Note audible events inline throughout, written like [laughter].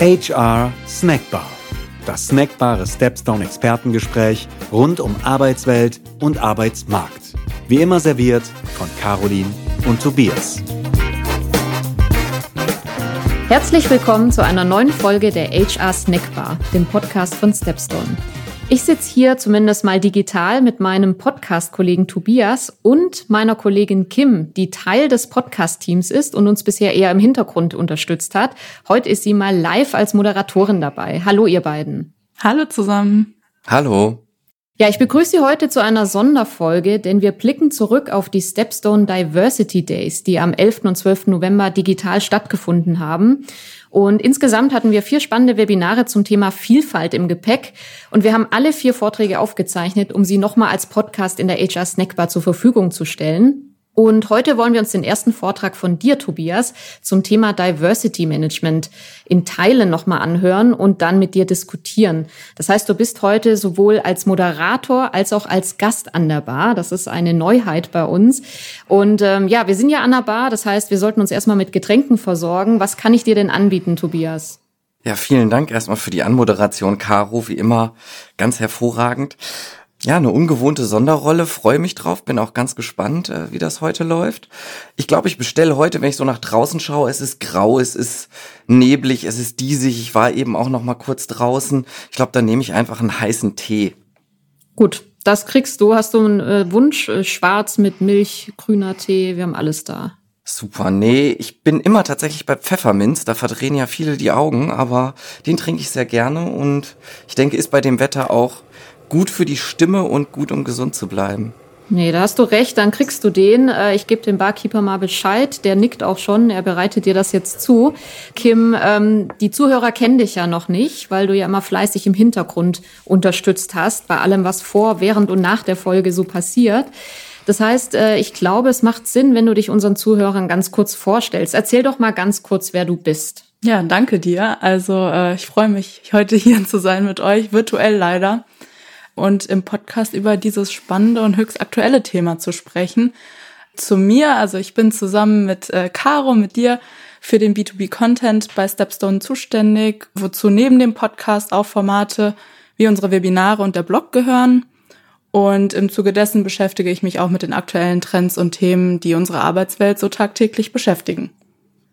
HR Snackbar. Das snackbare Stepstone Expertengespräch rund um Arbeitswelt und Arbeitsmarkt. Wie immer serviert von Caroline und Tobias. Herzlich willkommen zu einer neuen Folge der HR Snackbar, dem Podcast von Stepstone. Ich sitze hier zumindest mal digital mit meinem Podcast-Kollegen Tobias und meiner Kollegin Kim, die Teil des Podcast-Teams ist und uns bisher eher im Hintergrund unterstützt hat. Heute ist sie mal live als Moderatorin dabei. Hallo, ihr beiden. Hallo zusammen. Hallo. Ja, ich begrüße Sie heute zu einer Sonderfolge, denn wir blicken zurück auf die Stepstone Diversity Days, die am 11. und 12. November digital stattgefunden haben. Und insgesamt hatten wir vier spannende Webinare zum Thema Vielfalt im Gepäck. Und wir haben alle vier Vorträge aufgezeichnet, um sie nochmal als Podcast in der HR Snackbar zur Verfügung zu stellen. Und heute wollen wir uns den ersten Vortrag von dir, Tobias, zum Thema Diversity Management in Teilen nochmal anhören und dann mit dir diskutieren. Das heißt, du bist heute sowohl als Moderator als auch als Gast an der Bar. Das ist eine Neuheit bei uns. Und ähm, ja, wir sind ja an der Bar. Das heißt, wir sollten uns erstmal mit Getränken versorgen. Was kann ich dir denn anbieten, Tobias? Ja, vielen Dank erstmal für die Anmoderation, Caro. Wie immer ganz hervorragend. Ja, eine ungewohnte Sonderrolle, freue mich drauf, bin auch ganz gespannt, äh, wie das heute läuft. Ich glaube, ich bestelle heute, wenn ich so nach draußen schaue, es ist grau, es ist neblig, es ist diesig. Ich war eben auch noch mal kurz draußen. Ich glaube, dann nehme ich einfach einen heißen Tee. Gut, das kriegst du. Hast du einen äh, Wunsch? Äh, schwarz mit Milch, grüner Tee, wir haben alles da. Super, nee, ich bin immer tatsächlich bei Pfefferminz, da verdrehen ja viele die Augen, aber den trinke ich sehr gerne und ich denke, ist bei dem Wetter auch gut für die Stimme und gut, um gesund zu bleiben. Nee, da hast du recht, dann kriegst du den. Äh, ich gebe dem Barkeeper mal Bescheid, der nickt auch schon, er bereitet dir das jetzt zu. Kim, ähm, die Zuhörer kennen dich ja noch nicht, weil du ja immer fleißig im Hintergrund unterstützt hast, bei allem, was vor, während und nach der Folge so passiert. Das heißt, äh, ich glaube, es macht Sinn, wenn du dich unseren Zuhörern ganz kurz vorstellst. Erzähl doch mal ganz kurz, wer du bist. Ja, danke dir. Also äh, ich freue mich, heute hier zu sein mit euch, virtuell leider und im Podcast über dieses spannende und höchst aktuelle Thema zu sprechen. Zu mir, also ich bin zusammen mit äh, Caro, mit dir für den B2B-Content bei Stepstone zuständig, wozu neben dem Podcast auch Formate wie unsere Webinare und der Blog gehören. Und im Zuge dessen beschäftige ich mich auch mit den aktuellen Trends und Themen, die unsere Arbeitswelt so tagtäglich beschäftigen.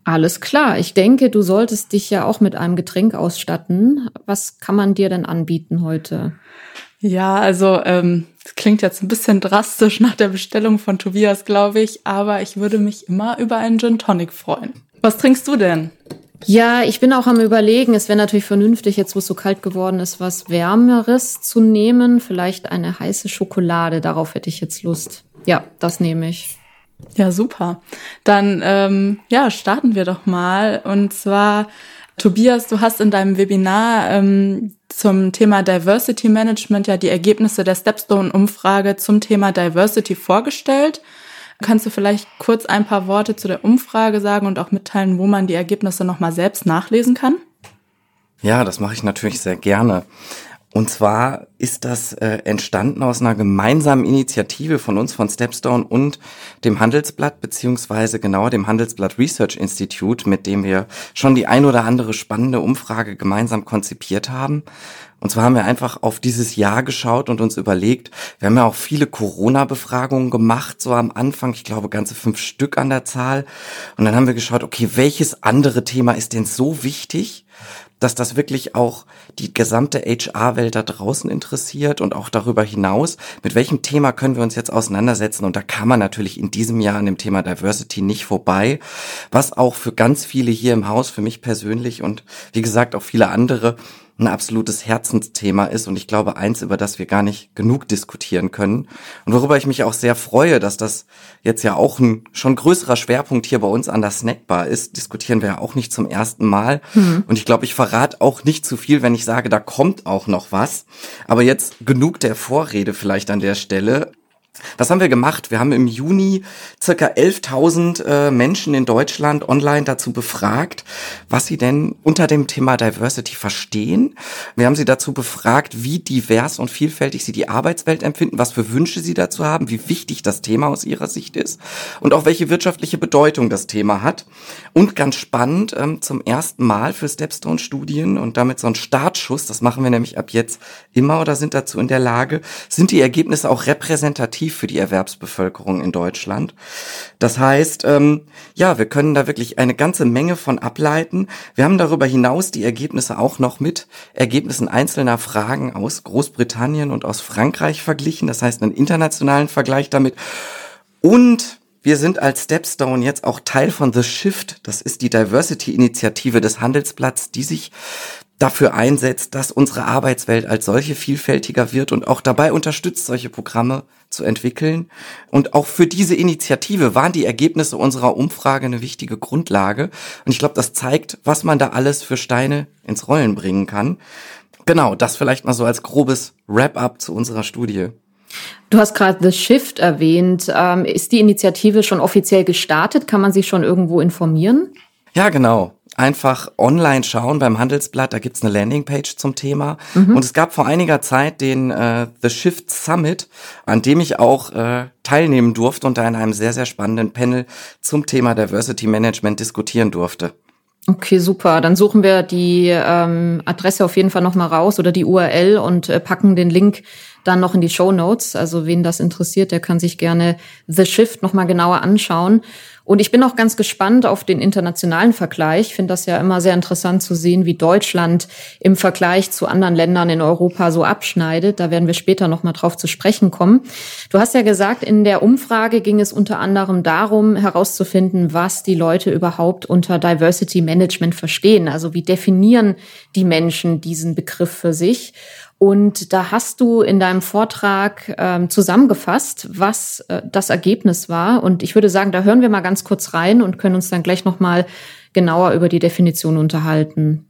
Alles klar. Ich denke, du solltest dich ja auch mit einem Getränk ausstatten. Was kann man dir denn anbieten heute? Ja, also ähm, das klingt jetzt ein bisschen drastisch nach der Bestellung von Tobias, glaube ich, aber ich würde mich immer über einen Gin Tonic freuen. Was trinkst du denn? Ja, ich bin auch am überlegen, es wäre natürlich vernünftig, jetzt wo es so kalt geworden ist, was Wärmeres zu nehmen. Vielleicht eine heiße Schokolade, darauf hätte ich jetzt Lust. Ja, das nehme ich. Ja, super. Dann ähm, ja, starten wir doch mal. Und zwar, Tobias, du hast in deinem Webinar ähm, zum Thema Diversity Management ja die Ergebnisse der Stepstone-Umfrage zum Thema Diversity vorgestellt. Kannst du vielleicht kurz ein paar Worte zu der Umfrage sagen und auch mitteilen, wo man die Ergebnisse nochmal selbst nachlesen kann? Ja, das mache ich natürlich sehr gerne. Und zwar ist das äh, entstanden aus einer gemeinsamen Initiative von uns, von Stepstone und dem Handelsblatt, beziehungsweise genauer dem Handelsblatt Research Institute, mit dem wir schon die ein oder andere spannende Umfrage gemeinsam konzipiert haben. Und zwar haben wir einfach auf dieses Jahr geschaut und uns überlegt, wir haben ja auch viele Corona-Befragungen gemacht, so am Anfang, ich glaube ganze fünf Stück an der Zahl. Und dann haben wir geschaut, okay, welches andere Thema ist denn so wichtig, dass das wirklich auch die gesamte HR-Welt da draußen interessiert und auch darüber hinaus. Mit welchem Thema können wir uns jetzt auseinandersetzen? Und da kann man natürlich in diesem Jahr an dem Thema Diversity nicht vorbei, was auch für ganz viele hier im Haus, für mich persönlich und wie gesagt auch viele andere ein absolutes Herzensthema ist und ich glaube eins, über das wir gar nicht genug diskutieren können und worüber ich mich auch sehr freue, dass das jetzt ja auch ein schon größerer Schwerpunkt hier bei uns an der Snackbar ist, diskutieren wir ja auch nicht zum ersten Mal mhm. und ich glaube, ich verrate auch nicht zu viel, wenn ich sage, da kommt auch noch was, aber jetzt genug der Vorrede vielleicht an der Stelle. Was haben wir gemacht? Wir haben im Juni circa 11.000 äh, Menschen in Deutschland online dazu befragt, was sie denn unter dem Thema Diversity verstehen. Wir haben sie dazu befragt, wie divers und vielfältig sie die Arbeitswelt empfinden, was für Wünsche sie dazu haben, wie wichtig das Thema aus ihrer Sicht ist und auch welche wirtschaftliche Bedeutung das Thema hat. Und ganz spannend, ähm, zum ersten Mal für Stepstone-Studien und damit so ein Startschuss, das machen wir nämlich ab jetzt immer oder sind dazu in der Lage, sind die Ergebnisse auch repräsentativ attraktiv für die Erwerbsbevölkerung in Deutschland. Das heißt, ähm, ja, wir können da wirklich eine ganze Menge von ableiten. Wir haben darüber hinaus die Ergebnisse auch noch mit Ergebnissen einzelner Fragen aus Großbritannien und aus Frankreich verglichen. Das heißt, einen internationalen Vergleich damit. Und wir sind als Stepstone jetzt auch Teil von The Shift. Das ist die Diversity-Initiative des Handelsblatts, die sich dafür einsetzt, dass unsere Arbeitswelt als solche vielfältiger wird und auch dabei unterstützt, solche Programme zu entwickeln. Und auch für diese Initiative waren die Ergebnisse unserer Umfrage eine wichtige Grundlage. Und ich glaube, das zeigt, was man da alles für Steine ins Rollen bringen kann. Genau, das vielleicht mal so als grobes Wrap-up zu unserer Studie. Du hast gerade The Shift erwähnt. Ähm, ist die Initiative schon offiziell gestartet? Kann man sich schon irgendwo informieren? Ja, genau einfach online schauen beim Handelsblatt, da gibt's eine Landingpage zum Thema. Mhm. Und es gab vor einiger Zeit den äh, The Shift Summit, an dem ich auch äh, teilnehmen durfte und da in einem sehr, sehr spannenden Panel zum Thema Diversity Management diskutieren durfte. Okay, super. Dann suchen wir die ähm, Adresse auf jeden Fall nochmal raus oder die URL und äh, packen den Link dann noch in die Show Notes. Also wen das interessiert, der kann sich gerne The Shift nochmal genauer anschauen. Und ich bin auch ganz gespannt auf den internationalen Vergleich. Ich finde das ja immer sehr interessant zu sehen, wie Deutschland im Vergleich zu anderen Ländern in Europa so abschneidet. Da werden wir später noch mal drauf zu sprechen kommen. Du hast ja gesagt, in der Umfrage ging es unter anderem darum, herauszufinden, was die Leute überhaupt unter Diversity Management verstehen. Also wie definieren die Menschen diesen Begriff für sich? Und da hast du in deinem Vortrag ähm, zusammengefasst, was äh, das Ergebnis war. Und ich würde sagen, da hören wir mal ganz kurz rein und können uns dann gleich noch mal genauer über die Definition unterhalten.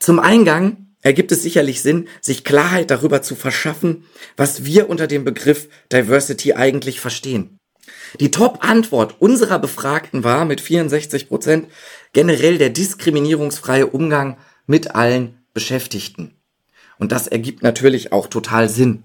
Zum Eingang ergibt es sicherlich Sinn, sich Klarheit darüber zu verschaffen, was wir unter dem Begriff Diversity eigentlich verstehen. Die Top-Antwort unserer Befragten war mit 64 Prozent generell der diskriminierungsfreie Umgang mit allen Beschäftigten. Und das ergibt natürlich auch total Sinn.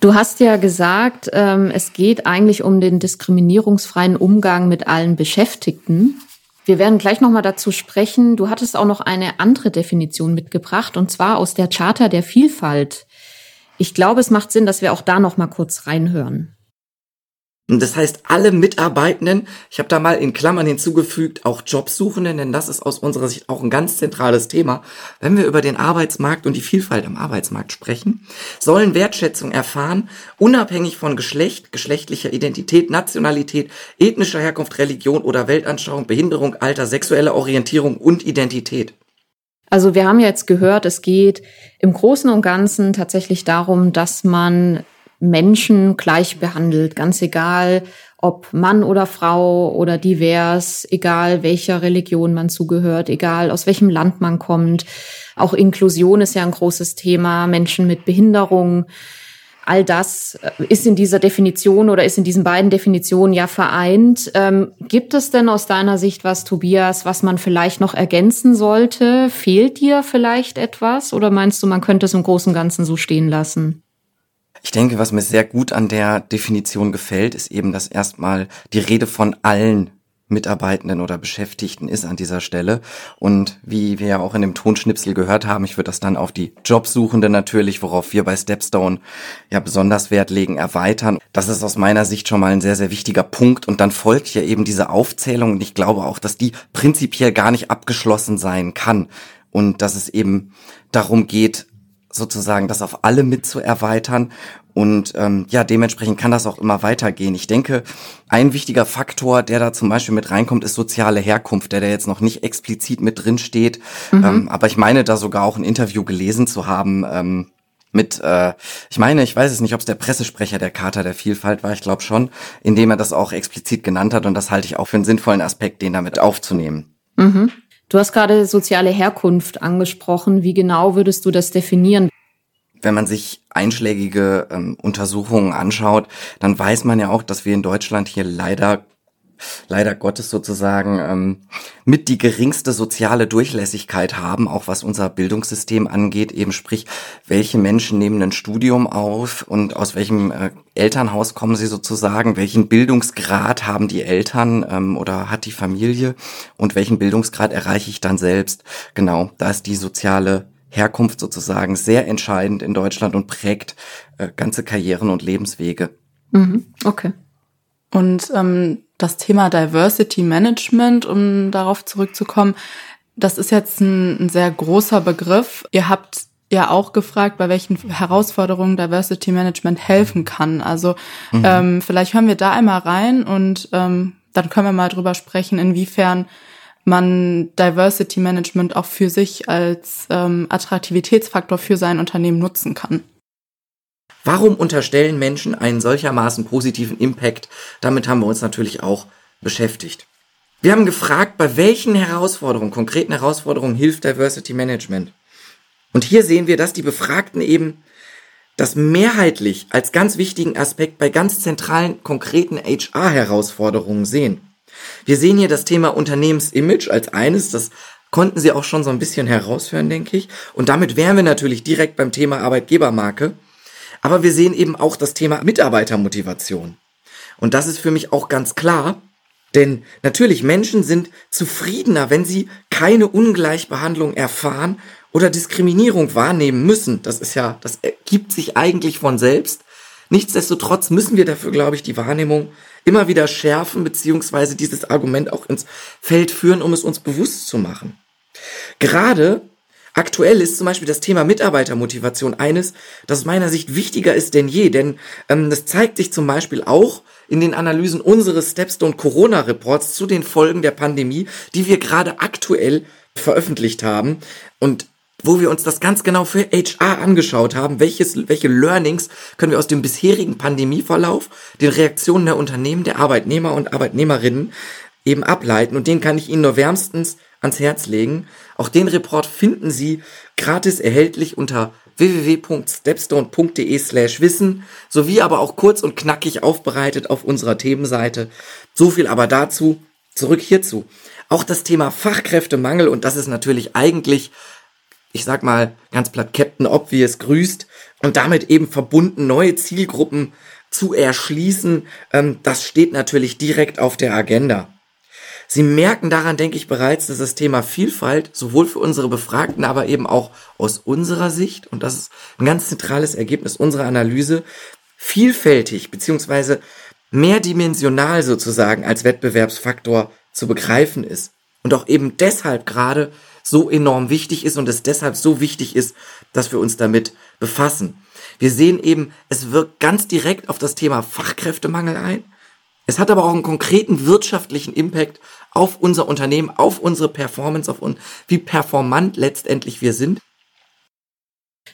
Du hast ja gesagt, ähm, es geht eigentlich um den diskriminierungsfreien Umgang mit allen Beschäftigten. Wir werden gleich nochmal dazu sprechen. Du hattest auch noch eine andere Definition mitgebracht, und zwar aus der Charta der Vielfalt. Ich glaube, es macht Sinn, dass wir auch da nochmal kurz reinhören. Das heißt, alle Mitarbeitenden, ich habe da mal in Klammern hinzugefügt, auch Jobsuchenden, denn das ist aus unserer Sicht auch ein ganz zentrales Thema, wenn wir über den Arbeitsmarkt und die Vielfalt am Arbeitsmarkt sprechen, sollen Wertschätzung erfahren, unabhängig von Geschlecht, geschlechtlicher Identität, Nationalität, ethnischer Herkunft, Religion oder Weltanschauung, Behinderung, Alter, sexuelle Orientierung und Identität. Also wir haben jetzt gehört, es geht im Großen und Ganzen tatsächlich darum, dass man Menschen gleich behandelt, ganz egal, ob Mann oder Frau oder divers, egal welcher Religion man zugehört, egal aus welchem Land man kommt. Auch Inklusion ist ja ein großes Thema, Menschen mit Behinderung. All das äh, ist in dieser Definition oder ist in diesen beiden Definitionen ja vereint. Ähm, gibt es denn aus deiner Sicht was, Tobias, was man vielleicht noch ergänzen sollte? Fehlt dir vielleicht etwas oder meinst du, man könnte es im Großen und Ganzen so stehen lassen? Ich denke, was mir sehr gut an der Definition gefällt, ist eben, dass erstmal die Rede von allen Mitarbeitenden oder Beschäftigten ist an dieser Stelle. Und wie wir ja auch in dem Tonschnipsel gehört haben, ich würde das dann auf die Jobsuchende natürlich, worauf wir bei Stepstone ja besonders Wert legen, erweitern. Das ist aus meiner Sicht schon mal ein sehr, sehr wichtiger Punkt. Und dann folgt ja eben diese Aufzählung. Und ich glaube auch, dass die prinzipiell gar nicht abgeschlossen sein kann. Und dass es eben darum geht, sozusagen das auf alle mit zu erweitern. Und ähm, ja, dementsprechend kann das auch immer weitergehen. Ich denke, ein wichtiger Faktor, der da zum Beispiel mit reinkommt, ist soziale Herkunft, der da jetzt noch nicht explizit mit drin steht. Mhm. Ähm, aber ich meine, da sogar auch ein Interview gelesen zu haben. Ähm, mit, äh, ich meine, ich weiß es nicht, ob es der Pressesprecher der Charta der Vielfalt war, ich glaube schon, indem er das auch explizit genannt hat und das halte ich auch für einen sinnvollen Aspekt, den damit aufzunehmen. Mhm. Du hast gerade soziale Herkunft angesprochen. Wie genau würdest du das definieren? wenn man sich einschlägige ähm, Untersuchungen anschaut, dann weiß man ja auch, dass wir in Deutschland hier leider leider Gottes sozusagen ähm, mit die geringste soziale Durchlässigkeit haben, auch was unser Bildungssystem angeht, eben sprich, welche Menschen nehmen ein Studium auf und aus welchem äh, Elternhaus kommen sie sozusagen, welchen Bildungsgrad haben die Eltern ähm, oder hat die Familie und welchen Bildungsgrad erreiche ich dann selbst. Genau, da ist die soziale Herkunft sozusagen sehr entscheidend in Deutschland und prägt äh, ganze Karrieren und Lebenswege. Mhm, okay. Und ähm, das Thema Diversity Management, um darauf zurückzukommen, das ist jetzt ein, ein sehr großer Begriff. Ihr habt ja auch gefragt, bei welchen Herausforderungen Diversity Management helfen kann. Also mhm. ähm, vielleicht hören wir da einmal rein und ähm, dann können wir mal drüber sprechen, inwiefern man Diversity Management auch für sich als ähm, Attraktivitätsfaktor für sein Unternehmen nutzen kann. Warum unterstellen Menschen einen solchermaßen positiven Impact? Damit haben wir uns natürlich auch beschäftigt. Wir haben gefragt, bei welchen Herausforderungen, konkreten Herausforderungen hilft Diversity Management? Und hier sehen wir, dass die Befragten eben das mehrheitlich als ganz wichtigen Aspekt bei ganz zentralen, konkreten HR-Herausforderungen sehen. Wir sehen hier das Thema Unternehmensimage als eines, das konnten Sie auch schon so ein bisschen heraushören, denke ich. Und damit wären wir natürlich direkt beim Thema Arbeitgebermarke. Aber wir sehen eben auch das Thema Mitarbeitermotivation. Und das ist für mich auch ganz klar, denn natürlich Menschen sind zufriedener, wenn sie keine Ungleichbehandlung erfahren oder Diskriminierung wahrnehmen müssen. Das ist ja, das ergibt sich eigentlich von selbst. Nichtsdestotrotz müssen wir dafür, glaube ich, die Wahrnehmung immer wieder schärfen, beziehungsweise dieses Argument auch ins Feld führen, um es uns bewusst zu machen. Gerade Aktuell ist zum Beispiel das Thema Mitarbeitermotivation eines, das aus meiner Sicht wichtiger ist denn je, denn ähm, das zeigt sich zum Beispiel auch in den Analysen unseres Stepstone Corona Reports zu den Folgen der Pandemie, die wir gerade aktuell veröffentlicht haben und wo wir uns das ganz genau für HR angeschaut haben, welches, welche Learnings können wir aus dem bisherigen Pandemieverlauf, den Reaktionen der Unternehmen, der Arbeitnehmer und Arbeitnehmerinnen eben ableiten. Und den kann ich Ihnen nur wärmstens ans Herz legen. Auch den Report finden Sie gratis erhältlich unter www.stepstone.de slash wissen, sowie aber auch kurz und knackig aufbereitet auf unserer Themenseite. So viel aber dazu. Zurück hierzu. Auch das Thema Fachkräftemangel, und das ist natürlich eigentlich, ich sag mal ganz platt, Captain Obvious grüßt und damit eben verbunden neue Zielgruppen zu erschließen, ähm, das steht natürlich direkt auf der Agenda. Sie merken daran, denke ich bereits, dass das Thema Vielfalt sowohl für unsere Befragten, aber eben auch aus unserer Sicht, und das ist ein ganz zentrales Ergebnis unserer Analyse, vielfältig beziehungsweise mehrdimensional sozusagen als Wettbewerbsfaktor zu begreifen ist. Und auch eben deshalb gerade so enorm wichtig ist und es deshalb so wichtig ist, dass wir uns damit befassen. Wir sehen eben, es wirkt ganz direkt auf das Thema Fachkräftemangel ein. Es hat aber auch einen konkreten wirtschaftlichen Impact auf unser Unternehmen, auf unsere Performance, auf uns, wie performant letztendlich wir sind.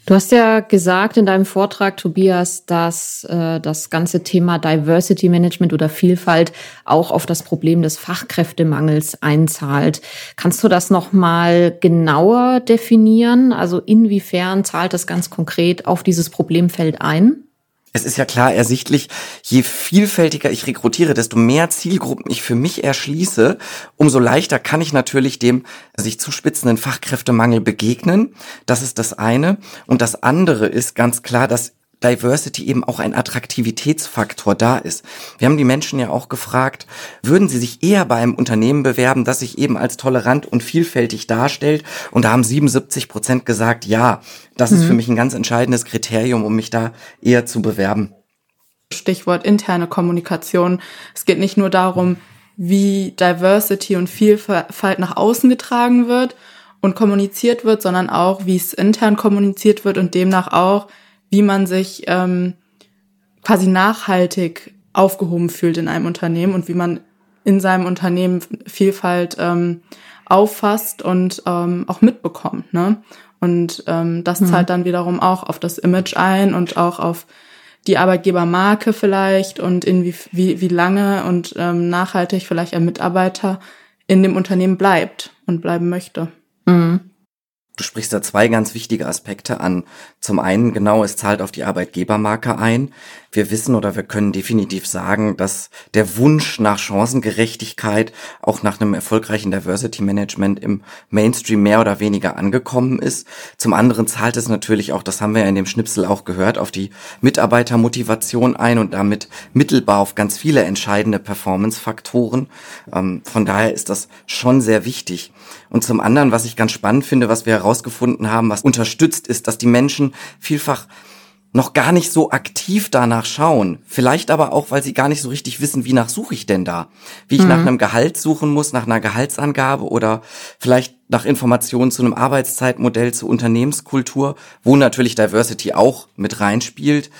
Du hast ja gesagt in deinem Vortrag, Tobias, dass äh, das ganze Thema Diversity Management oder Vielfalt auch auf das Problem des Fachkräftemangels einzahlt. Kannst du das noch mal genauer definieren? Also inwiefern zahlt das ganz konkret auf dieses Problemfeld ein? Es ist ja klar ersichtlich, je vielfältiger ich rekrutiere, desto mehr Zielgruppen ich für mich erschließe, umso leichter kann ich natürlich dem sich zuspitzenden Fachkräftemangel begegnen. Das ist das eine. Und das andere ist ganz klar, dass Diversity eben auch ein Attraktivitätsfaktor da ist. Wir haben die Menschen ja auch gefragt, würden sie sich eher bei einem Unternehmen bewerben, das sich eben als tolerant und vielfältig darstellt? Und da haben 77 Prozent gesagt, ja, das mhm. ist für mich ein ganz entscheidendes Kriterium, um mich da eher zu bewerben. Stichwort interne Kommunikation. Es geht nicht nur darum, wie Diversity und Vielfalt nach außen getragen wird und kommuniziert wird, sondern auch, wie es intern kommuniziert wird und demnach auch, wie man sich ähm, quasi nachhaltig aufgehoben fühlt in einem Unternehmen und wie man in seinem Unternehmen Vielfalt ähm, auffasst und ähm, auch mitbekommt. Ne? Und ähm, das mhm. zahlt dann wiederum auch auf das Image ein und auch auf die Arbeitgebermarke vielleicht und in wie, wie, wie lange und ähm, nachhaltig vielleicht ein Mitarbeiter in dem Unternehmen bleibt und bleiben möchte. Mhm. Du sprichst da zwei ganz wichtige Aspekte an. Zum einen, genau, es zahlt auf die Arbeitgebermarke ein. Wir wissen oder wir können definitiv sagen, dass der Wunsch nach Chancengerechtigkeit auch nach einem erfolgreichen Diversity Management im Mainstream mehr oder weniger angekommen ist. Zum anderen zahlt es natürlich auch, das haben wir ja in dem Schnipsel auch gehört, auf die Mitarbeitermotivation ein und damit mittelbar auf ganz viele entscheidende Performance-Faktoren. Ähm, von daher ist das schon sehr wichtig. Und zum anderen, was ich ganz spannend finde, was wir herausgefunden haben, was unterstützt ist, dass die Menschen vielfach noch gar nicht so aktiv danach schauen. Vielleicht aber auch, weil sie gar nicht so richtig wissen, wie nach suche ich denn da? Wie ich mhm. nach einem Gehalt suchen muss, nach einer Gehaltsangabe oder vielleicht nach Informationen zu einem Arbeitszeitmodell, zur Unternehmenskultur, wo natürlich Diversity auch mit reinspielt.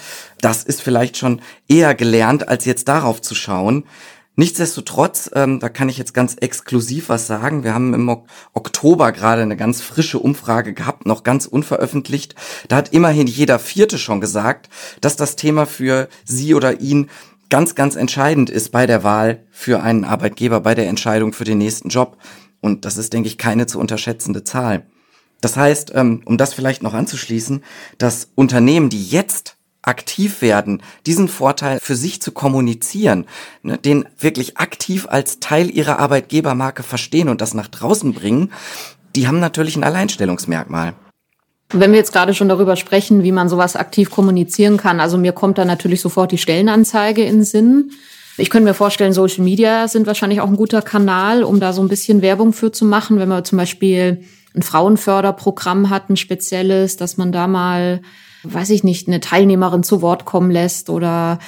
Das ist vielleicht schon eher gelernt, als jetzt darauf zu schauen. Nichtsdestotrotz, ähm, da kann ich jetzt ganz exklusiv was sagen. Wir haben im Oktober gerade eine ganz frische Umfrage gehabt, noch ganz unveröffentlicht. Da hat immerhin jeder Vierte schon gesagt, dass das Thema für sie oder ihn ganz, ganz entscheidend ist bei der Wahl für einen Arbeitgeber, bei der Entscheidung für den nächsten Job. Und das ist, denke ich, keine zu unterschätzende Zahl. Das heißt, ähm, um das vielleicht noch anzuschließen, dass Unternehmen, die jetzt aktiv werden, diesen Vorteil für sich zu kommunizieren, ne, den wirklich aktiv als Teil ihrer Arbeitgebermarke verstehen und das nach draußen bringen, die haben natürlich ein Alleinstellungsmerkmal. Wenn wir jetzt gerade schon darüber sprechen, wie man sowas aktiv kommunizieren kann, also mir kommt da natürlich sofort die Stellenanzeige in den Sinn. Ich könnte mir vorstellen, Social Media sind wahrscheinlich auch ein guter Kanal, um da so ein bisschen Werbung für zu machen, wenn man zum Beispiel ein Frauenförderprogramm hat, ein spezielles, dass man da mal weiß ich nicht, eine Teilnehmerin zu Wort kommen lässt oder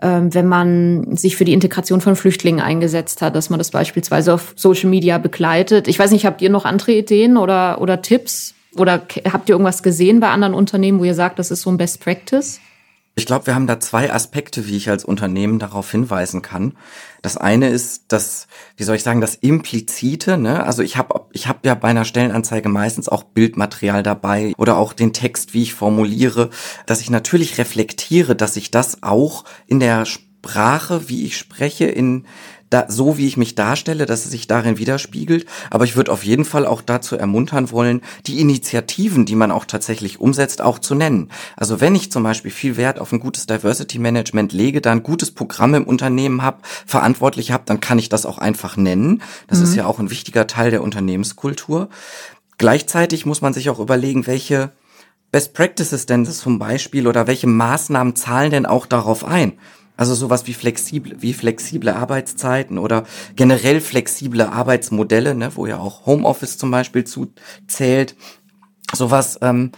ähm, wenn man sich für die Integration von Flüchtlingen eingesetzt hat, dass man das beispielsweise auf Social Media begleitet. Ich weiß nicht, habt ihr noch andere Ideen oder, oder Tipps? Oder habt ihr irgendwas gesehen bei anderen Unternehmen, wo ihr sagt, das ist so ein Best Practice? Ich glaube, wir haben da zwei Aspekte, wie ich als Unternehmen darauf hinweisen kann. Das eine ist das, wie soll ich sagen, das implizite. Ne? Also ich habe ich hab ja bei einer Stellenanzeige meistens auch Bildmaterial dabei oder auch den Text, wie ich formuliere, dass ich natürlich reflektiere, dass ich das auch in der Sprache, wie ich spreche, in da, so wie ich mich darstelle, dass es sich darin widerspiegelt. Aber ich würde auf jeden Fall auch dazu ermuntern wollen, die Initiativen, die man auch tatsächlich umsetzt, auch zu nennen. Also wenn ich zum Beispiel viel Wert auf ein gutes Diversity Management lege, da ein gutes Programm im Unternehmen habe, verantwortlich habe, dann kann ich das auch einfach nennen. Das mhm. ist ja auch ein wichtiger Teil der Unternehmenskultur. Gleichzeitig muss man sich auch überlegen, welche Best Practices denn zum Beispiel oder welche Maßnahmen zahlen denn auch darauf ein? Also sowas wie flexible, wie flexible Arbeitszeiten oder generell flexible Arbeitsmodelle, ne, wo ja auch Homeoffice zum Beispiel zuzählt. Sowas ähm,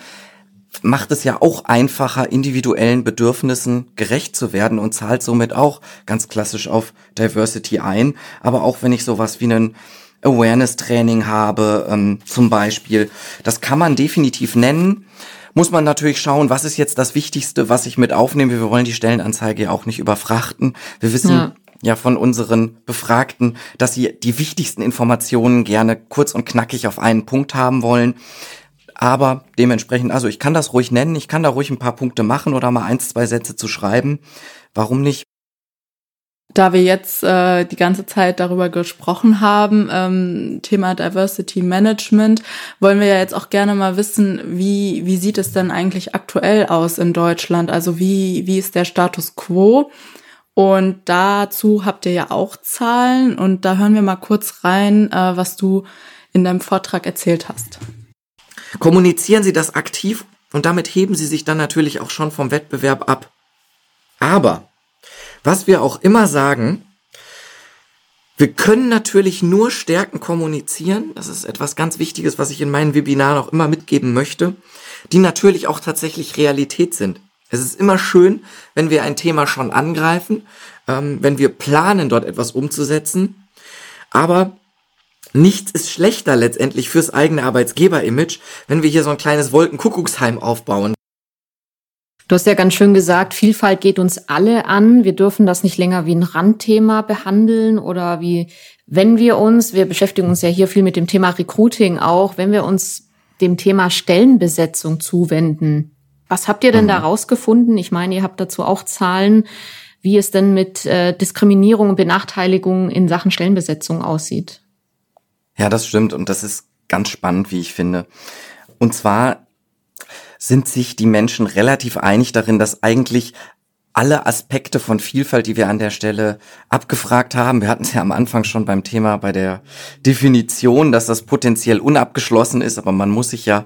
macht es ja auch einfacher, individuellen Bedürfnissen gerecht zu werden und zahlt somit auch ganz klassisch auf Diversity ein. Aber auch wenn ich sowas wie einen Awareness-Training habe, ähm, zum Beispiel, das kann man definitiv nennen muss man natürlich schauen, was ist jetzt das Wichtigste, was ich mit aufnehme. Wir wollen die Stellenanzeige ja auch nicht überfrachten. Wir wissen ja. ja von unseren Befragten, dass sie die wichtigsten Informationen gerne kurz und knackig auf einen Punkt haben wollen. Aber dementsprechend, also ich kann das ruhig nennen, ich kann da ruhig ein paar Punkte machen oder mal eins, zwei Sätze zu schreiben. Warum nicht? Da wir jetzt äh, die ganze Zeit darüber gesprochen haben, ähm, Thema Diversity Management, wollen wir ja jetzt auch gerne mal wissen, wie, wie sieht es denn eigentlich aktuell aus in Deutschland? Also wie, wie ist der Status quo? Und dazu habt ihr ja auch Zahlen und da hören wir mal kurz rein, äh, was du in deinem Vortrag erzählt hast. Kommunizieren Sie das aktiv und damit heben Sie sich dann natürlich auch schon vom Wettbewerb ab. Aber was wir auch immer sagen, wir können natürlich nur Stärken kommunizieren. Das ist etwas ganz Wichtiges, was ich in meinen Webinaren auch immer mitgeben möchte, die natürlich auch tatsächlich Realität sind. Es ist immer schön, wenn wir ein Thema schon angreifen, ähm, wenn wir planen, dort etwas umzusetzen. Aber nichts ist schlechter letztendlich fürs eigene Arbeitsgeber-Image, wenn wir hier so ein kleines Wolkenkuckucksheim aufbauen. Du hast ja ganz schön gesagt, Vielfalt geht uns alle an. Wir dürfen das nicht länger wie ein Randthema behandeln oder wie, wenn wir uns, wir beschäftigen uns ja hier viel mit dem Thema Recruiting auch, wenn wir uns dem Thema Stellenbesetzung zuwenden. Was habt ihr denn mhm. da rausgefunden? Ich meine, ihr habt dazu auch Zahlen, wie es denn mit äh, Diskriminierung und Benachteiligung in Sachen Stellenbesetzung aussieht. Ja, das stimmt und das ist ganz spannend, wie ich finde. Und zwar sind sich die Menschen relativ einig darin, dass eigentlich alle Aspekte von Vielfalt, die wir an der Stelle abgefragt haben. Wir hatten es ja am Anfang schon beim Thema bei der Definition, dass das potenziell unabgeschlossen ist, aber man muss sich ja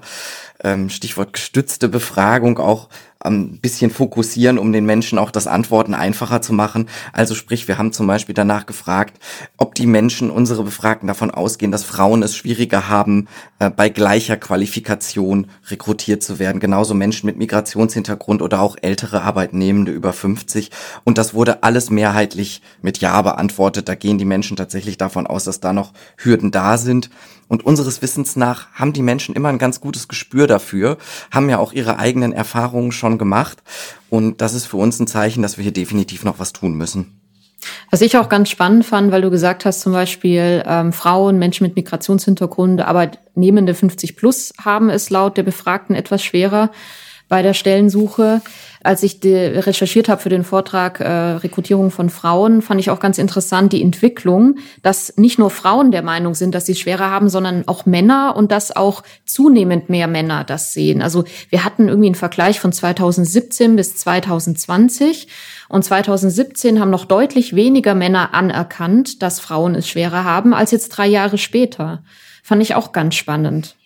ähm, Stichwort gestützte Befragung auch ein bisschen fokussieren, um den Menschen auch das Antworten einfacher zu machen. Also sprich, wir haben zum Beispiel danach gefragt, ob die Menschen, unsere Befragten davon ausgehen, dass Frauen es schwieriger haben, äh, bei gleicher Qualifikation rekrutiert zu werden. Genauso Menschen mit Migrationshintergrund oder auch ältere Arbeitnehmende über 50. Und das wurde alles mehrheitlich mit Ja beantwortet. Da gehen die Menschen tatsächlich davon aus, dass da noch Hürden da sind. Und unseres Wissens nach haben die Menschen immer ein ganz gutes Gespür dafür, haben ja auch ihre eigenen Erfahrungen schon gemacht. Und das ist für uns ein Zeichen, dass wir hier definitiv noch was tun müssen. Was ich auch ganz spannend fand, weil du gesagt hast, zum Beispiel ähm, Frauen, Menschen mit Migrationshintergrund, Arbeitnehmende 50 plus haben es laut der Befragten etwas schwerer bei der Stellensuche als ich recherchiert habe für den Vortrag äh, Rekrutierung von Frauen, fand ich auch ganz interessant die Entwicklung, dass nicht nur Frauen der Meinung sind, dass sie es schwerer haben, sondern auch Männer und dass auch zunehmend mehr Männer das sehen. Also wir hatten irgendwie einen Vergleich von 2017 bis 2020 und 2017 haben noch deutlich weniger Männer anerkannt, dass Frauen es schwerer haben, als jetzt drei Jahre später. Fand ich auch ganz spannend.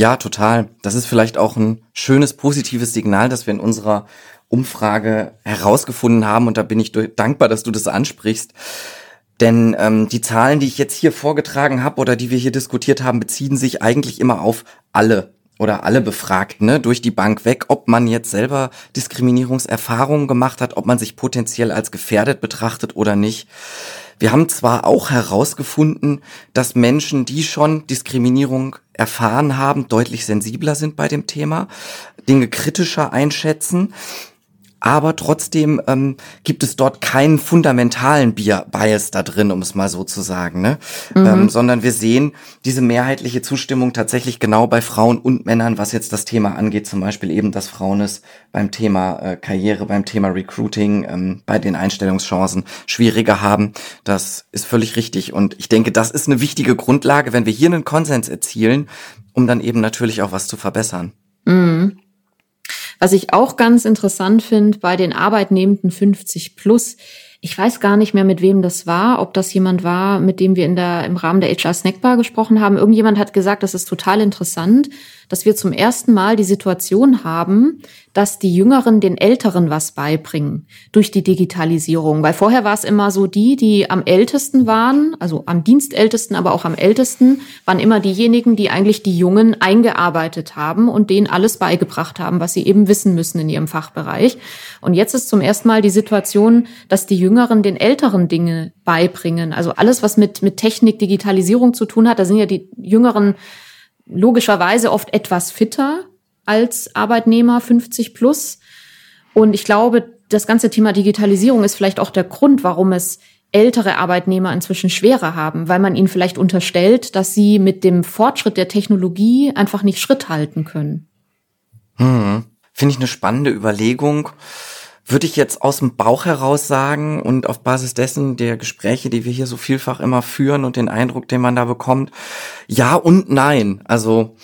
Ja, total. Das ist vielleicht auch ein schönes, positives Signal, dass wir in unserer Umfrage herausgefunden haben. Und da bin ich dankbar, dass du das ansprichst. Denn ähm, die Zahlen, die ich jetzt hier vorgetragen habe oder die wir hier diskutiert haben, beziehen sich eigentlich immer auf alle oder alle Befragten ne, durch die Bank weg, ob man jetzt selber Diskriminierungserfahrungen gemacht hat, ob man sich potenziell als gefährdet betrachtet oder nicht. Wir haben zwar auch herausgefunden, dass Menschen, die schon Diskriminierung erfahren haben, deutlich sensibler sind bei dem Thema, Dinge kritischer einschätzen aber trotzdem ähm, gibt es dort keinen fundamentalen Bias da drin, um es mal so zu sagen, ne? Mhm. Ähm, sondern wir sehen diese mehrheitliche Zustimmung tatsächlich genau bei Frauen und Männern, was jetzt das Thema angeht, zum Beispiel eben, dass Frauen es beim Thema äh, Karriere, beim Thema Recruiting, ähm, bei den Einstellungschancen schwieriger haben. Das ist völlig richtig und ich denke, das ist eine wichtige Grundlage, wenn wir hier einen Konsens erzielen, um dann eben natürlich auch was zu verbessern. Mhm. Was ich auch ganz interessant finde bei den Arbeitnehmenden 50 plus, ich weiß gar nicht mehr, mit wem das war, ob das jemand war, mit dem wir in der, im Rahmen der HR Snackbar gesprochen haben. Irgendjemand hat gesagt, das ist total interessant, dass wir zum ersten Mal die Situation haben, dass die Jüngeren den Älteren was beibringen durch die Digitalisierung. Weil vorher war es immer so, die, die am ältesten waren, also am dienstältesten, aber auch am ältesten, waren immer diejenigen, die eigentlich die Jungen eingearbeitet haben und denen alles beigebracht haben, was sie eben wissen müssen in ihrem Fachbereich. Und jetzt ist zum ersten Mal die Situation, dass die Jüngeren den Älteren Dinge beibringen. Also alles, was mit, mit Technik, Digitalisierung zu tun hat, da sind ja die Jüngeren logischerweise oft etwas fitter als Arbeitnehmer 50 plus. Und ich glaube, das ganze Thema Digitalisierung ist vielleicht auch der Grund, warum es ältere Arbeitnehmer inzwischen schwerer haben, weil man ihnen vielleicht unterstellt, dass sie mit dem Fortschritt der Technologie einfach nicht Schritt halten können. Hm. Finde ich eine spannende Überlegung. Würde ich jetzt aus dem Bauch heraus sagen und auf Basis dessen der Gespräche, die wir hier so vielfach immer führen und den Eindruck, den man da bekommt, ja und nein. Also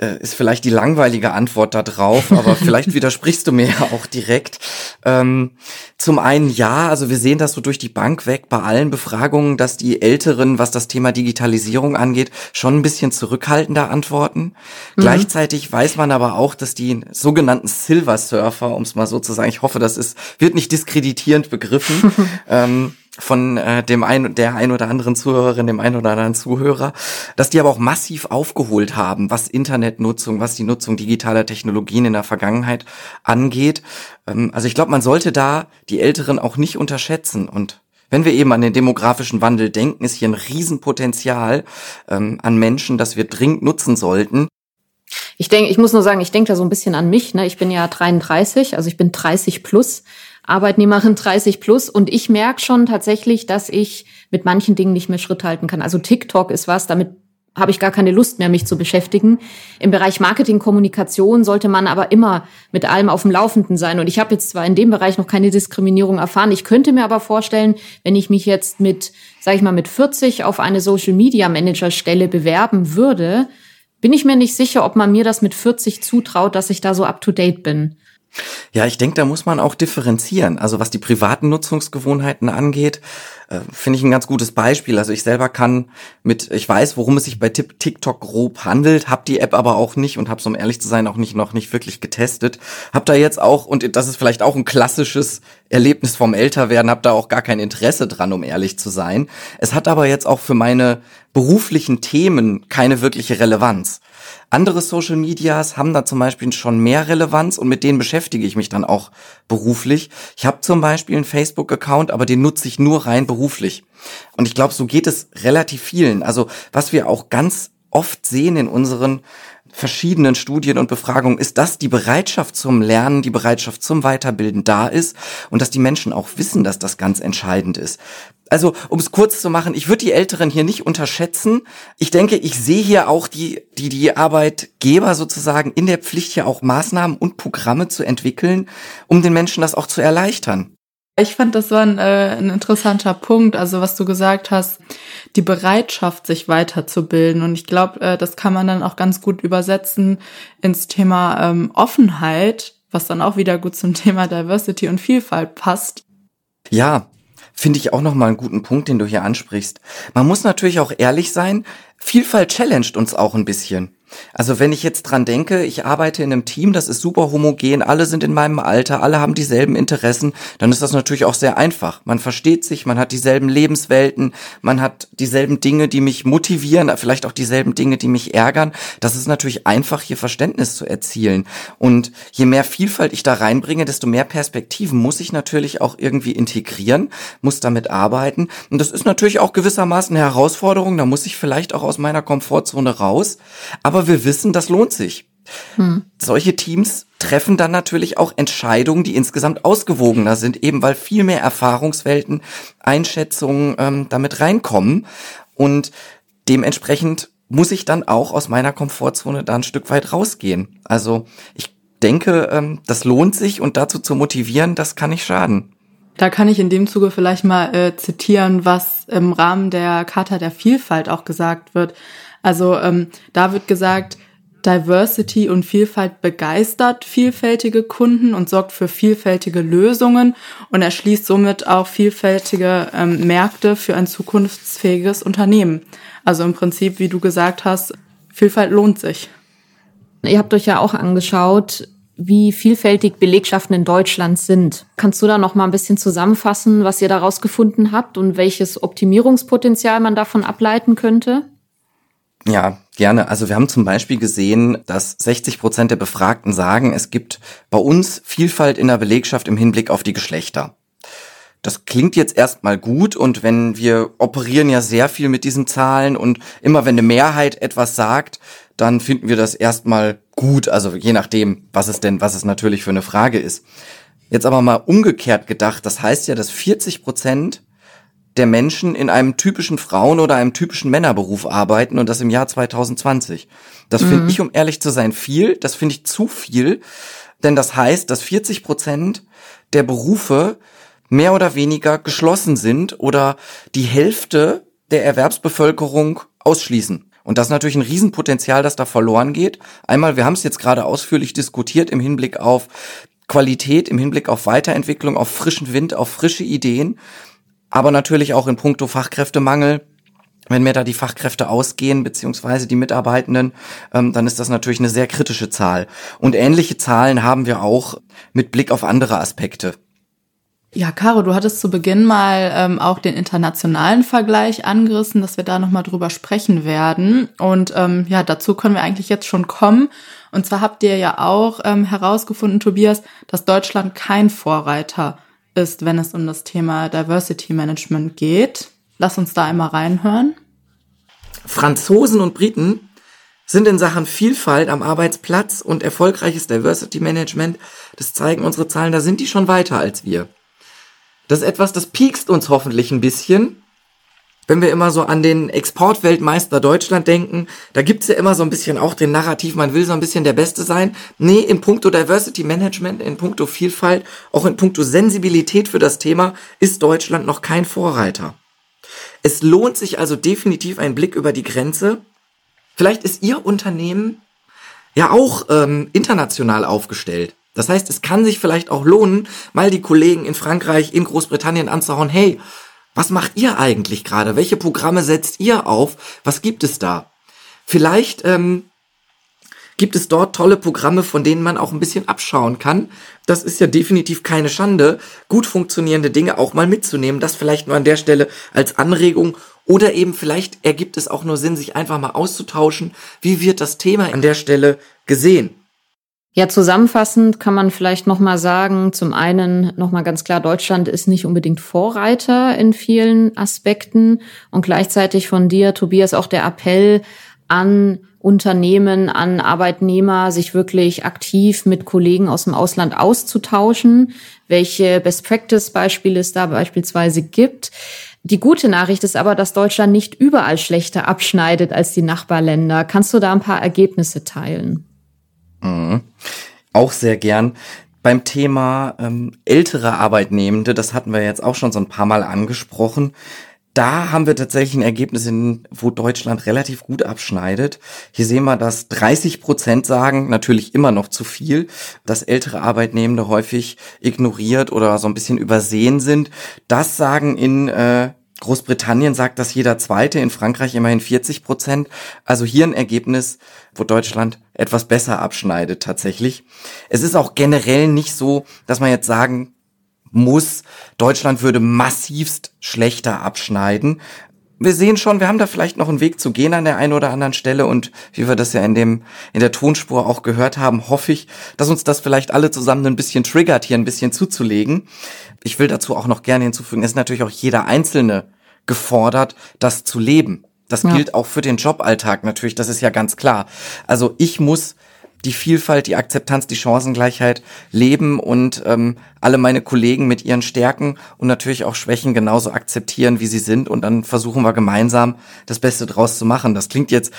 äh, ist vielleicht die langweilige Antwort da drauf, aber [laughs] vielleicht widersprichst du mir ja auch direkt. Ähm, zum einen ja, also wir sehen das so durch die Bank weg bei allen Befragungen, dass die Älteren, was das Thema Digitalisierung angeht, schon ein bisschen zurückhaltender antworten. Mhm. Gleichzeitig weiß man aber auch, dass die sogenannten Silver Surfer, um es mal so zu sagen, ich hoffe, das ist, wird nicht diskreditierend begriffen, [laughs] ähm, von äh, dem ein, der ein oder anderen Zuhörerin, dem ein oder anderen Zuhörer, dass die aber auch massiv aufgeholt haben, was Internetnutzung, was die Nutzung digitaler Technologien in der Vergangenheit angeht. Ähm, also ich glaube, man sollte da die Älteren auch nicht unterschätzen und wenn wir eben an den demografischen Wandel denken, ist hier ein Riesenpotenzial ähm, an Menschen, das wir dringend nutzen sollten. Ich denke, ich muss nur sagen, ich denke da so ein bisschen an mich. Ne? Ich bin ja 33, also ich bin 30 plus. Arbeitnehmerin 30 plus und ich merke schon tatsächlich, dass ich mit manchen Dingen nicht mehr Schritt halten kann. Also TikTok ist was, damit habe ich gar keine Lust mehr, mich zu beschäftigen. Im Bereich Marketing, Kommunikation sollte man aber immer mit allem auf dem Laufenden sein. Und ich habe jetzt zwar in dem Bereich noch keine Diskriminierung erfahren. Ich könnte mir aber vorstellen, wenn ich mich jetzt mit, sage ich mal, mit 40 auf eine Social Media Manager Stelle bewerben würde, bin ich mir nicht sicher, ob man mir das mit 40 zutraut, dass ich da so up-to-date bin. Ja, ich denke, da muss man auch differenzieren. Also was die privaten Nutzungsgewohnheiten angeht, äh, finde ich ein ganz gutes Beispiel. Also ich selber kann mit, ich weiß, worum es sich bei TikTok grob handelt, habe die App aber auch nicht und habe, um ehrlich zu sein, auch nicht noch nicht wirklich getestet. Hab da jetzt auch und das ist vielleicht auch ein klassisches Erlebnis vom Älterwerden, habe da auch gar kein Interesse dran, um ehrlich zu sein. Es hat aber jetzt auch für meine beruflichen Themen keine wirkliche Relevanz. Andere Social Medias haben da zum Beispiel schon mehr Relevanz und mit denen beschäftige ich mich dann auch beruflich. Ich habe zum Beispiel einen Facebook-Account, aber den nutze ich nur rein beruflich. Und ich glaube, so geht es relativ vielen. Also was wir auch ganz oft sehen in unseren verschiedenen Studien und Befragungen ist, dass die Bereitschaft zum Lernen, die Bereitschaft zum Weiterbilden da ist und dass die Menschen auch wissen, dass das ganz entscheidend ist. Also, um es kurz zu machen, ich würde die Älteren hier nicht unterschätzen. Ich denke, ich sehe hier auch die, die, die Arbeitgeber sozusagen in der Pflicht, hier auch Maßnahmen und Programme zu entwickeln, um den Menschen das auch zu erleichtern. Ich fand, das war ein, äh, ein interessanter Punkt, also was du gesagt hast, die Bereitschaft, sich weiterzubilden. Und ich glaube, äh, das kann man dann auch ganz gut übersetzen ins Thema ähm, Offenheit, was dann auch wieder gut zum Thema Diversity und Vielfalt passt. Ja, finde ich auch nochmal einen guten Punkt, den du hier ansprichst. Man muss natürlich auch ehrlich sein, Vielfalt challenged uns auch ein bisschen. Also wenn ich jetzt dran denke, ich arbeite in einem Team, das ist super homogen, alle sind in meinem Alter, alle haben dieselben Interessen, dann ist das natürlich auch sehr einfach. Man versteht sich, man hat dieselben Lebenswelten, man hat dieselben Dinge, die mich motivieren, vielleicht auch dieselben Dinge, die mich ärgern. Das ist natürlich einfach, hier Verständnis zu erzielen. Und je mehr Vielfalt ich da reinbringe, desto mehr Perspektiven muss ich natürlich auch irgendwie integrieren, muss damit arbeiten. Und das ist natürlich auch gewissermaßen eine Herausforderung, da muss ich vielleicht auch aus meiner Komfortzone raus. Aber aber wir wissen, das lohnt sich. Hm. Solche Teams treffen dann natürlich auch Entscheidungen, die insgesamt ausgewogener sind, eben weil viel mehr Erfahrungswelten, Einschätzungen ähm, damit reinkommen. Und dementsprechend muss ich dann auch aus meiner Komfortzone da ein Stück weit rausgehen. Also ich denke, ähm, das lohnt sich und dazu zu motivieren, das kann nicht schaden. Da kann ich in dem Zuge vielleicht mal äh, zitieren, was im Rahmen der Charta der Vielfalt auch gesagt wird. Also ähm, da wird gesagt, Diversity und Vielfalt begeistert vielfältige Kunden und sorgt für vielfältige Lösungen und erschließt somit auch vielfältige ähm, Märkte für ein zukunftsfähiges Unternehmen. Also im Prinzip, wie du gesagt hast, Vielfalt lohnt sich. Ihr habt euch ja auch angeschaut, wie vielfältig Belegschaften in Deutschland sind. Kannst du da noch mal ein bisschen zusammenfassen, was ihr daraus gefunden habt und welches Optimierungspotenzial man davon ableiten könnte? Ja, gerne. Also wir haben zum Beispiel gesehen, dass 60 Prozent der Befragten sagen, es gibt bei uns Vielfalt in der Belegschaft im Hinblick auf die Geschlechter. Das klingt jetzt erstmal gut und wenn wir operieren ja sehr viel mit diesen Zahlen und immer wenn eine Mehrheit etwas sagt, dann finden wir das erstmal gut, also je nachdem, was es denn, was es natürlich für eine Frage ist. Jetzt aber mal umgekehrt gedacht, das heißt ja, dass 40 Prozent der Menschen in einem typischen Frauen- oder einem typischen Männerberuf arbeiten und das im Jahr 2020. Das mhm. finde ich, um ehrlich zu sein, viel. Das finde ich zu viel, denn das heißt, dass 40 Prozent der Berufe mehr oder weniger geschlossen sind oder die Hälfte der Erwerbsbevölkerung ausschließen. Und das ist natürlich ein Riesenpotenzial, das da verloren geht. Einmal, wir haben es jetzt gerade ausführlich diskutiert im Hinblick auf Qualität, im Hinblick auf Weiterentwicklung, auf frischen Wind, auf frische Ideen aber natürlich auch in puncto Fachkräftemangel. Wenn mir da die Fachkräfte ausgehen, beziehungsweise die Mitarbeitenden, ähm, dann ist das natürlich eine sehr kritische Zahl. Und ähnliche Zahlen haben wir auch mit Blick auf andere Aspekte. Ja, Caro, du hattest zu Beginn mal ähm, auch den internationalen Vergleich angerissen, dass wir da nochmal drüber sprechen werden. Und ähm, ja, dazu können wir eigentlich jetzt schon kommen. Und zwar habt ihr ja auch ähm, herausgefunden, Tobias, dass Deutschland kein Vorreiter ist, wenn es um das Thema Diversity Management geht. Lass uns da einmal reinhören. Franzosen und Briten sind in Sachen Vielfalt am Arbeitsplatz und erfolgreiches Diversity Management, das zeigen unsere Zahlen, da sind die schon weiter als wir. Das ist etwas, das piekst uns hoffentlich ein bisschen, wenn wir immer so an den Exportweltmeister Deutschland denken, da gibt's ja immer so ein bisschen auch den Narrativ, man will so ein bisschen der Beste sein. Nee, in puncto Diversity Management, in puncto Vielfalt, auch in puncto Sensibilität für das Thema ist Deutschland noch kein Vorreiter. Es lohnt sich also definitiv ein Blick über die Grenze. Vielleicht ist Ihr Unternehmen ja auch ähm, international aufgestellt. Das heißt, es kann sich vielleicht auch lohnen, mal die Kollegen in Frankreich, in Großbritannien anzuhauen, hey, was macht ihr eigentlich gerade? Welche Programme setzt ihr auf? Was gibt es da? Vielleicht ähm, gibt es dort tolle Programme, von denen man auch ein bisschen abschauen kann. Das ist ja definitiv keine Schande, gut funktionierende Dinge auch mal mitzunehmen. Das vielleicht nur an der Stelle als Anregung. Oder eben vielleicht ergibt es auch nur Sinn, sich einfach mal auszutauschen. Wie wird das Thema an der Stelle gesehen? Ja, zusammenfassend kann man vielleicht noch mal sagen, zum einen noch mal ganz klar, Deutschland ist nicht unbedingt Vorreiter in vielen Aspekten und gleichzeitig von dir, Tobias, auch der Appell an Unternehmen, an Arbeitnehmer, sich wirklich aktiv mit Kollegen aus dem Ausland auszutauschen, welche Best-Practice-Beispiele es da beispielsweise gibt. Die gute Nachricht ist aber, dass Deutschland nicht überall schlechter abschneidet als die Nachbarländer. Kannst du da ein paar Ergebnisse teilen? Mhm. Auch sehr gern. Beim Thema ähm, ältere Arbeitnehmende, das hatten wir jetzt auch schon so ein paar Mal angesprochen. Da haben wir tatsächlich ein Ergebnis, in, wo Deutschland relativ gut abschneidet. Hier sehen wir, dass 30 Prozent sagen, natürlich immer noch zu viel, dass ältere Arbeitnehmende häufig ignoriert oder so ein bisschen übersehen sind. Das sagen in äh, Großbritannien sagt das jeder Zweite, in Frankreich immerhin 40 Prozent. Also hier ein Ergebnis, wo Deutschland etwas besser abschneidet tatsächlich. Es ist auch generell nicht so, dass man jetzt sagen muss, Deutschland würde massivst schlechter abschneiden. Wir sehen schon, wir haben da vielleicht noch einen Weg zu gehen an der einen oder anderen Stelle und wie wir das ja in dem, in der Tonspur auch gehört haben, hoffe ich, dass uns das vielleicht alle zusammen ein bisschen triggert, hier ein bisschen zuzulegen. Ich will dazu auch noch gerne hinzufügen, es ist natürlich auch jeder Einzelne gefordert, das zu leben. Das ja. gilt auch für den Joballtag natürlich, das ist ja ganz klar. Also ich muss die Vielfalt, die Akzeptanz, die Chancengleichheit leben und ähm, alle meine Kollegen mit ihren Stärken und natürlich auch Schwächen genauso akzeptieren, wie sie sind. Und dann versuchen wir gemeinsam das Beste draus zu machen. Das klingt jetzt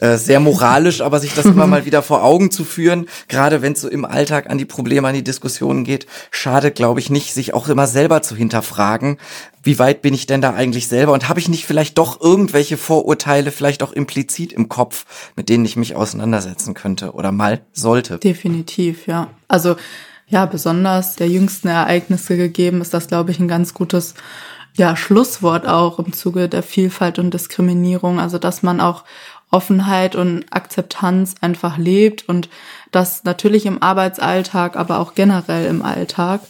äh, sehr moralisch, aber sich das immer [laughs] mal wieder vor Augen zu führen, gerade wenn es so im Alltag an die Probleme, an die Diskussionen geht, schadet, glaube ich, nicht, sich auch immer selber zu hinterfragen, wie weit bin ich denn da eigentlich selber und habe ich nicht vielleicht doch irgendwelche Vorurteile, vielleicht auch implizit im Kopf, mit denen ich mich auseinandersetzen könnte oder mal sollte. Definitiv, ja. Also ja, besonders der jüngsten Ereignisse gegeben ist das, glaube ich, ein ganz gutes ja, Schlusswort auch im Zuge der Vielfalt und Diskriminierung. Also, dass man auch Offenheit und Akzeptanz einfach lebt und das natürlich im Arbeitsalltag, aber auch generell im Alltag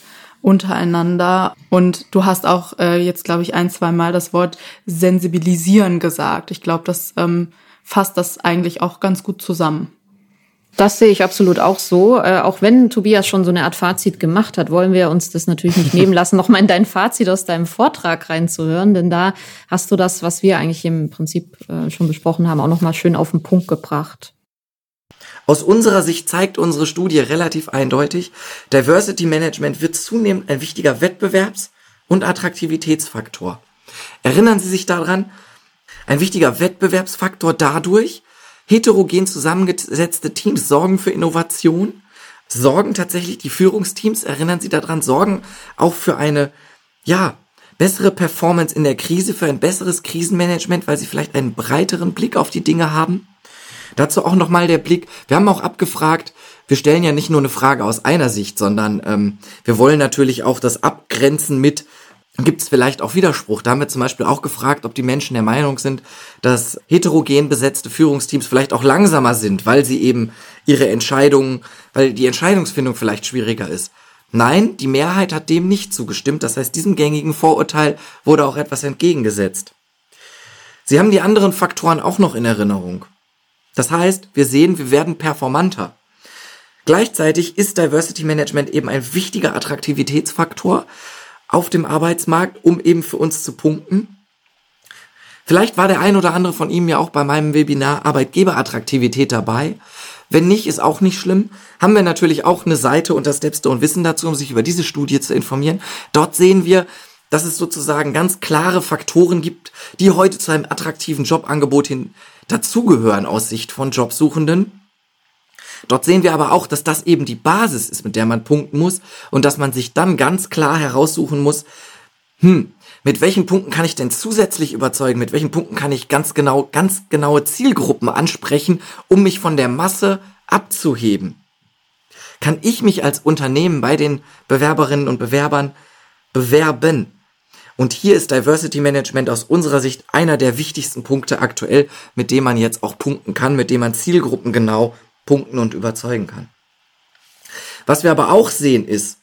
untereinander. Und du hast auch äh, jetzt, glaube ich, ein, zwei Mal das Wort sensibilisieren gesagt. Ich glaube, das ähm, fasst das eigentlich auch ganz gut zusammen. Das sehe ich absolut auch so. Äh, auch wenn Tobias schon so eine Art Fazit gemacht hat, wollen wir uns das natürlich nicht [laughs] nehmen lassen, nochmal in dein Fazit aus deinem Vortrag reinzuhören, denn da hast du das, was wir eigentlich im Prinzip äh, schon besprochen haben, auch nochmal schön auf den Punkt gebracht. Aus unserer Sicht zeigt unsere Studie relativ eindeutig, Diversity Management wird zunehmend ein wichtiger Wettbewerbs- und Attraktivitätsfaktor. Erinnern Sie sich daran, ein wichtiger Wettbewerbsfaktor dadurch, heterogen zusammengesetzte Teams sorgen für Innovation, sorgen tatsächlich die Führungsteams, erinnern Sie daran, sorgen auch für eine, ja, bessere Performance in der Krise, für ein besseres Krisenmanagement, weil sie vielleicht einen breiteren Blick auf die Dinge haben. Dazu auch nochmal der Blick, wir haben auch abgefragt, wir stellen ja nicht nur eine Frage aus einer Sicht, sondern ähm, wir wollen natürlich auch das abgrenzen mit, gibt es vielleicht auch Widerspruch. Da haben wir zum Beispiel auch gefragt, ob die Menschen der Meinung sind, dass heterogen besetzte Führungsteams vielleicht auch langsamer sind, weil sie eben ihre Entscheidungen, weil die Entscheidungsfindung vielleicht schwieriger ist. Nein, die Mehrheit hat dem nicht zugestimmt. Das heißt, diesem gängigen Vorurteil wurde auch etwas entgegengesetzt. Sie haben die anderen Faktoren auch noch in Erinnerung. Das heißt, wir sehen, wir werden performanter. Gleichzeitig ist Diversity Management eben ein wichtiger Attraktivitätsfaktor, auf dem Arbeitsmarkt, um eben für uns zu punkten. Vielleicht war der ein oder andere von Ihnen ja auch bei meinem Webinar Arbeitgeberattraktivität dabei. Wenn nicht, ist auch nicht schlimm. Haben wir natürlich auch eine Seite unter Stepstone Wissen dazu, um sich über diese Studie zu informieren. Dort sehen wir, dass es sozusagen ganz klare Faktoren gibt, die heute zu einem attraktiven Jobangebot hin dazugehören aus Sicht von Jobsuchenden. Dort sehen wir aber auch, dass das eben die Basis ist, mit der man punkten muss und dass man sich dann ganz klar heraussuchen muss, hm, Mit welchen Punkten kann ich denn zusätzlich überzeugen? Mit welchen Punkten kann ich ganz genau, ganz genaue Zielgruppen ansprechen, um mich von der Masse abzuheben? Kann ich mich als Unternehmen bei den Bewerberinnen und Bewerbern bewerben? Und hier ist Diversity Management aus unserer Sicht einer der wichtigsten Punkte aktuell, mit dem man jetzt auch punkten kann, mit dem man Zielgruppen genau punkten und überzeugen kann. Was wir aber auch sehen ist,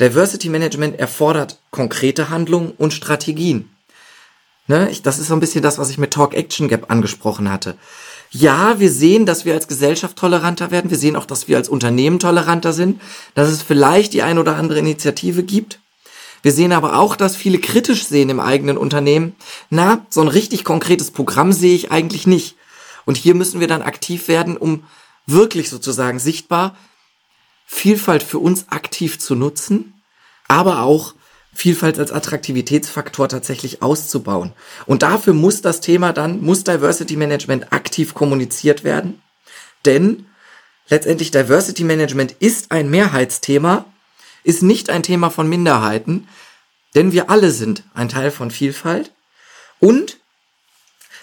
Diversity Management erfordert konkrete Handlungen und Strategien. Ne, ich, das ist so ein bisschen das, was ich mit Talk Action Gap angesprochen hatte. Ja, wir sehen, dass wir als Gesellschaft toleranter werden. Wir sehen auch, dass wir als Unternehmen toleranter sind, dass es vielleicht die ein oder andere Initiative gibt. Wir sehen aber auch, dass viele kritisch sehen im eigenen Unternehmen. Na, so ein richtig konkretes Programm sehe ich eigentlich nicht. Und hier müssen wir dann aktiv werden, um wirklich sozusagen sichtbar Vielfalt für uns aktiv zu nutzen, aber auch Vielfalt als Attraktivitätsfaktor tatsächlich auszubauen. Und dafür muss das Thema dann, muss Diversity Management aktiv kommuniziert werden, denn letztendlich Diversity Management ist ein Mehrheitsthema, ist nicht ein Thema von Minderheiten, denn wir alle sind ein Teil von Vielfalt und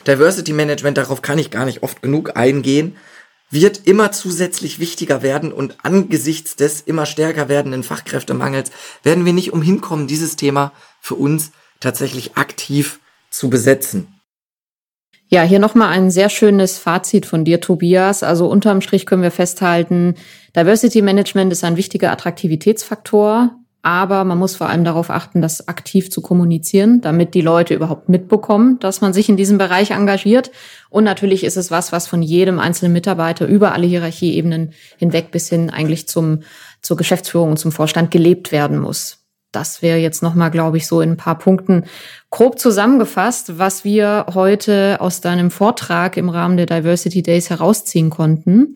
Diversity Management, darauf kann ich gar nicht oft genug eingehen, wird immer zusätzlich wichtiger werden und angesichts des immer stärker werdenden Fachkräftemangels werden wir nicht umhin kommen, dieses Thema für uns tatsächlich aktiv zu besetzen. Ja, hier nochmal ein sehr schönes Fazit von dir, Tobias. Also unterm Strich können wir festhalten, Diversity Management ist ein wichtiger Attraktivitätsfaktor aber man muss vor allem darauf achten, das aktiv zu kommunizieren, damit die Leute überhaupt mitbekommen, dass man sich in diesem Bereich engagiert. Und natürlich ist es was, was von jedem einzelnen Mitarbeiter über alle Hierarchieebenen hinweg bis hin eigentlich zum, zur Geschäftsführung und zum Vorstand gelebt werden muss. Das wäre jetzt nochmal, glaube ich, so in ein paar Punkten grob zusammengefasst, was wir heute aus deinem Vortrag im Rahmen der Diversity Days herausziehen konnten.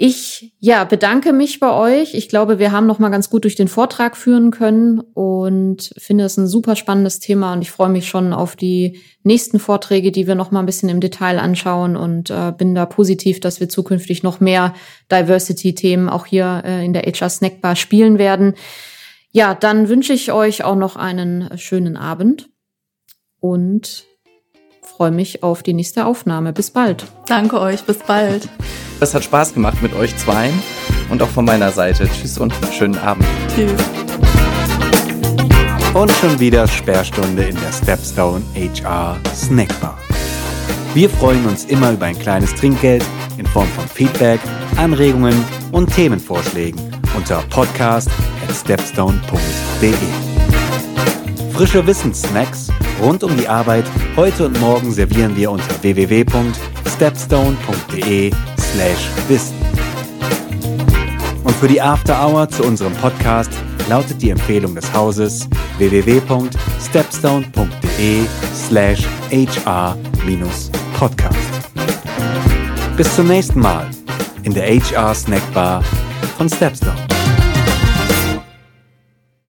Ich ja bedanke mich bei euch. Ich glaube, wir haben noch mal ganz gut durch den Vortrag führen können und finde es ein super spannendes Thema und ich freue mich schon auf die nächsten Vorträge, die wir noch mal ein bisschen im Detail anschauen und äh, bin da positiv, dass wir zukünftig noch mehr Diversity-Themen auch hier äh, in der HR Snackbar spielen werden. Ja, dann wünsche ich euch auch noch einen schönen Abend und freue mich auf die nächste Aufnahme. Bis bald. Danke euch, bis bald. Es hat Spaß gemacht mit euch zweien und auch von meiner Seite. Tschüss und schönen Abend. Tschüss. Und schon wieder Sperrstunde in der Stepstone HR Snackbar. Wir freuen uns immer über ein kleines Trinkgeld in Form von Feedback, Anregungen und Themenvorschlägen unter podcast at stepstone.de. Frische Wissenssnacks rund um die Arbeit heute und morgen servieren wir unter www.stepstone.de slash wissen. Und für die After Hour zu unserem Podcast lautet die Empfehlung des Hauses www.stepstone.de slash hr-podcast. Bis zum nächsten Mal in der HR Snackbar von Stepstone.